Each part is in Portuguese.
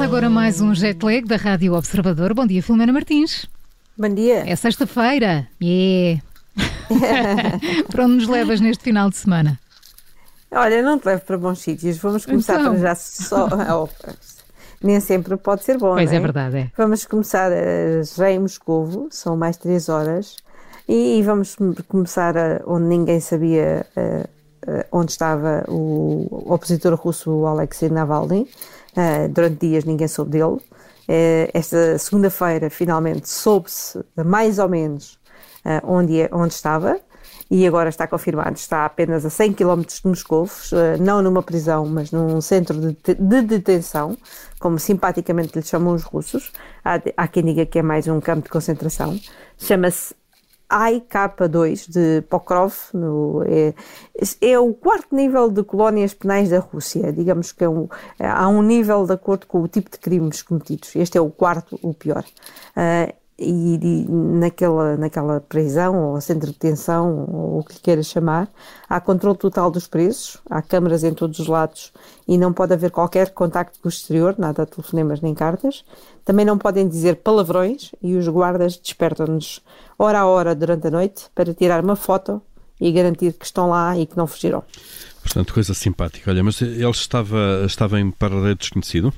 Começa agora mais um jet lag da Rádio Observador. Bom dia, Filomena Martins. Bom dia. É sexta-feira. Yeah! para onde nos levas neste final de semana? Olha, não te levo para bons sítios. Vamos começar então. para já só. Oh, nem sempre pode ser bom. Pois é? é verdade. É. Vamos começar já em Moscovo, são mais três horas, e vamos começar onde ninguém sabia uh, uh, onde estava o opositor russo Alexei Navalny. Uh, durante dias ninguém soube dele. esta segunda-feira, finalmente, soube-se mais ou menos onde, é, onde estava e agora está confirmado, está apenas a 100 km de Moscou, eh, não numa prisão, mas num centro de, de detenção, como simpaticamente lhe chamam os russos. Há quem diga que é mais um campo de concentração. Chama-se IK2 de Pokrov, no, é, é, o quarto nível de colónias penais da Rússia. Digamos que é um, há um nível de acordo com o tipo de crimes cometidos. Este é o quarto, o pior. Uh, e, e, naquela, naquela prisão ou centro de detenção ou o que queira chamar, há controle total dos preços, há câmaras em todos os lados e não pode haver qualquer contacto com o exterior, nada de telefonemas nem cartas. Também não podem dizer palavrões e os guardas despertam-nos hora a hora durante a noite para tirar uma foto e garantir que estão lá e que não fugiram. Portanto, coisa simpática. Olha, mas ele estava, estava em paradeiro desconhecido?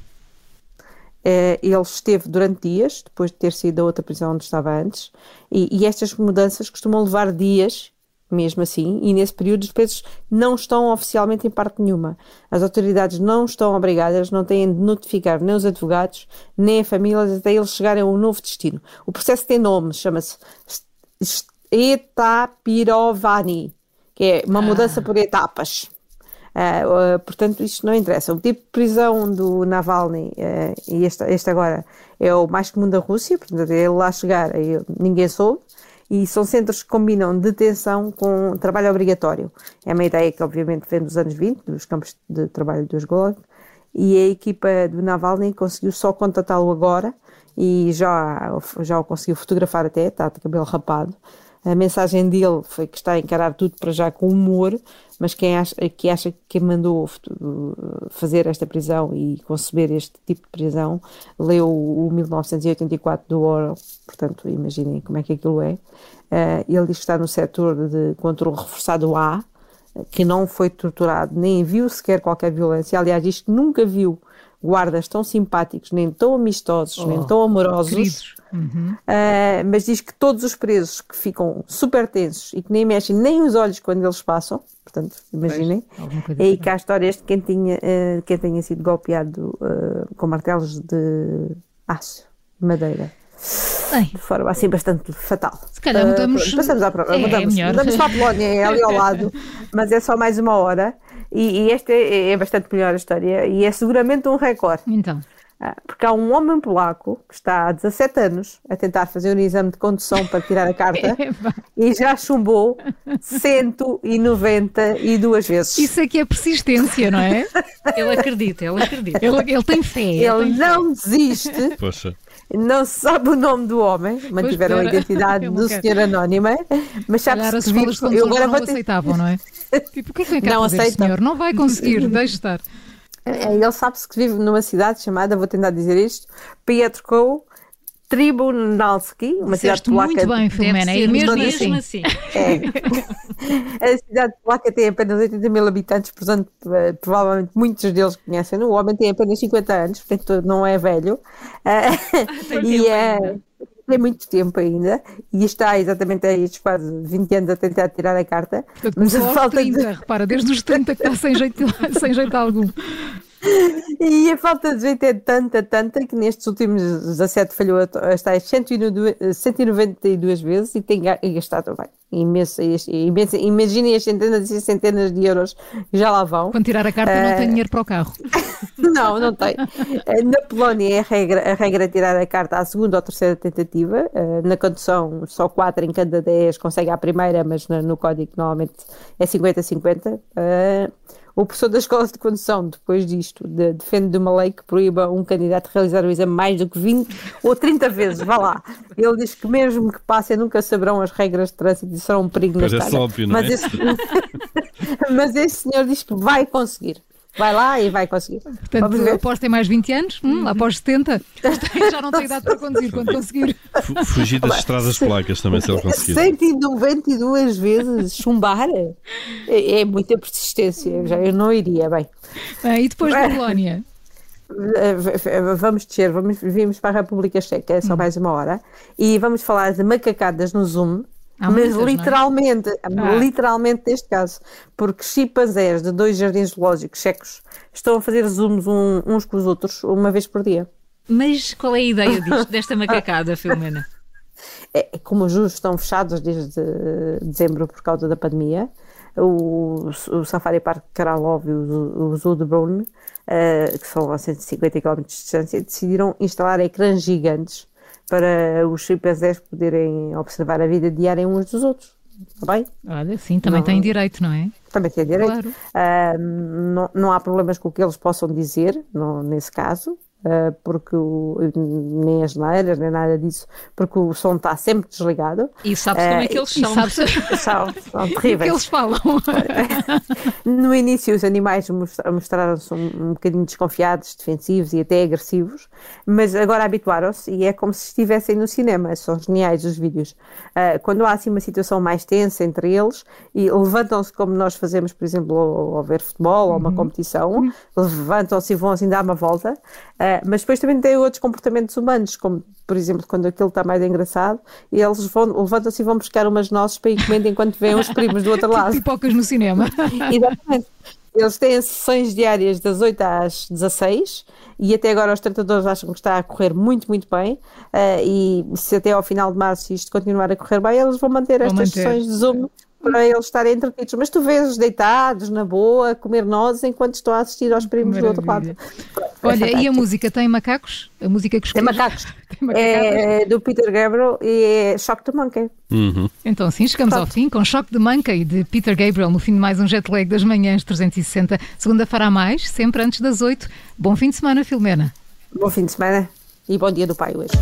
Uh, ele esteve durante dias, depois de ter saído da outra prisão onde estava antes, e, e, estas mudanças costumam levar dias, mesmo assim, e nesse período os presos não estão oficialmente em parte nenhuma. As autoridades não estão obrigadas, não têm de notificar nem os advogados, nem a família, até eles chegarem a um novo destino. O processo tem nome, chama-se Etapirovani, que é uma mudança ah. por etapas. Uh, portanto, isto não interessa. O tipo de prisão do Navalny, uh, e este, este, agora é o mais comum da Rússia, portanto, ele lá chegar, ninguém soube, e são centros que combinam detenção com trabalho obrigatório. É uma ideia que, obviamente, vem dos anos 20, dos campos de trabalho dos Gulag, e a equipa do Navalny conseguiu só contatá-lo agora e já, já o conseguiu fotografar até, está de cabelo rapado. A mensagem dele foi que está a encarar tudo para já com humor, mas quem acha que acha que quem mandou fazer esta prisão e conceber este tipo de prisão leu o 1984 do Orwell, portanto imaginem como é que aquilo é. Uh, ele diz que está no setor de controle reforçado A, que não foi torturado, nem viu sequer qualquer violência. Aliás, diz que nunca viu guardas tão simpáticos, nem tão amistosos, oh, nem tão amorosos. Uhum. Uh, mas diz que todos os presos que ficam super tensos e que nem mexem nem os olhos quando eles passam, portanto, imaginem, é aí cá a história de quem tinha, uh, quem tenha sido golpeado uh, com martelos de aço, madeira. Bem. De forma assim bastante fatal. Se calhar mudamos. Uh, passamos à prova. É, mudamos, é mudamos para a Polónia, é ali ao lado, mas é só mais uma hora. E, e esta é, é, bastante melhor a história e é seguramente um recorde. Então. Ah, porque há um homem polaco que está há 17 anos a tentar fazer um exame de condução para tirar a carta e já chumbou 192 vezes. Isso aqui é persistência, não é? Ele acredita, ele acredita. Ele, ele tem fé. Ele, ele tem não fé. desiste. Poxa. Não se sabe o nome do homem, mantiveram a identidade do senhor anónima, mas sabe-se as escolas de eu agora não vou aceitavam, não é? Tipo, o que é que não fazer, aceita. senhor? Não vai conseguir, deixe estar. É, ele sabe-se que vive numa cidade chamada, vou tentar dizer isto, Pietrkow Tribunalski, uma Disseste cidade polaca. Muito bem, Filomena, é mesmo, mesmo assim. assim. É. a cidade polaca tem apenas 80 mil habitantes, portanto, eh, provavelmente muitos deles conhecem. O homem tem apenas 50 anos, portanto, não é velho. Ah, e é tem muito tempo ainda e está exatamente a estes quase 20 anos a tentar tirar a carta. Portanto, mas a falta 30, de... repara, desde os 30 que está sem jeito, sem jeito algum. E a falta de jeito é tanta, tanta, que nestes últimos 17 falhou as tais 192 vezes e tem gastado bem, imenso, imenso, imaginem as centenas e centenas de euros que já lá vão. Quando tirar a carta uh, não tem dinheiro para o carro. não, não tem. Eh, na Polónia é a regra, a regra é tirar a carta à segunda ou terceira tentativa. Uh, na condução, só 4 em cada 10 consegue a primeira, mas no, código normalmente é 50-50. Uh, o professor da escola de condução, depois disto, de, defende de uma lei que proíba um candidato de realizar o exame mais do que 20 ou 30 vezes. Vá lá. Ele diz que mesmo que passem, nunca saberão as regras de trânsito e serão um perigo na. É óbvio, não mas, é? esse, mas esse senhor diz que vai conseguir. Vai lá e vai conseguir. Portanto, Vamos ver. após ter mais 20 anos, hum, após 70, já não tem idade para conduzir quando conseguir. Fu- Fugir das estradas polacas também, se ele conseguir. 192 vezes chumbar é, é muita persistência. Já eu não iria. Bem, Bem, e depois da Polónia? Vamos descer, vamos, vimos para a República Checa, é Hum. só mais uma hora, e vamos falar de macacadas no Zoom. Há mas muitas, é? literalmente, Ah. literalmente neste caso, porque chimpanzés de dois jardins zoológicos checos estão a fazer zooms um- uns com os outros uma vez por dia. Mas qual é a ideia disto, desta macacada, Filomena? É, como os zoos estão fechados desde dezembro por causa da pandemia, o, o Safari Park Kralov e o, o Zoo de Brno, eh, que são a 150 km de distância, decidiram instalar ecrãs gigantes para os chimpanzés poderem observar a vida diária uns dos outros. Está bem? Olha, sim, também Não. tem direito, não é? Também tem direito. Claro. Ah, não, não há problemas com o que eles possam dizer, nesse caso, porque o- nem as neiras, nem nada disso, porque o som está sempre desligado. E sabes como é que eles E são? sabes São, são o que terríveis. eles falam? No início, os animais mostra- mostraram-se um, bocadinho desconfiados, defensivos e até agressivos, mas agora habituaram-se e é como se estivessem no cinema. São geniais os vídeos. Ah, quando há assim uma situação mais tensa entre eles e levantam-se como nós fazemos, por exemplo, ao, ao ver futebol ou uma competição, levantam-se e vão assim dar uma volta, Ah, mas depois também têm outros comportamentos humanos, como por exemplo, quando aquilo está mais engraçado, e eles vão, levantam-se e vão buscar umas nozes para ir comendo enquanto vêm os primos do outro lado. Pipocas no cinema. Exatamente. Eles têm sessões diárias das 8 às 16 e até agora os tratadores acham que está a correr muito, muito bem. eh, e se até ao final de março isto continuar a correr bem, eles vão manter Vão estas manter. sessões de Zoom para eles estarem entretidos. Mas tu vês deitados, na boa, a comer nozes enquanto estão a assistir aos primos do outro lado. Olha, e a música tem macacos? A música que Tem escolhes? macacos. Tem? É do Peter Gabriel e é Shock the Monkey. Uhum. Então, sim, chegamos ao fim com Choque de Monkey de Peter Gabriel no fim de mais um jet lag das manhãs 360. Segunda-feira a mais, sempre antes das 8. Bom fim de semana, Filomena. Bom fim de semana e bom dia do pai hoje.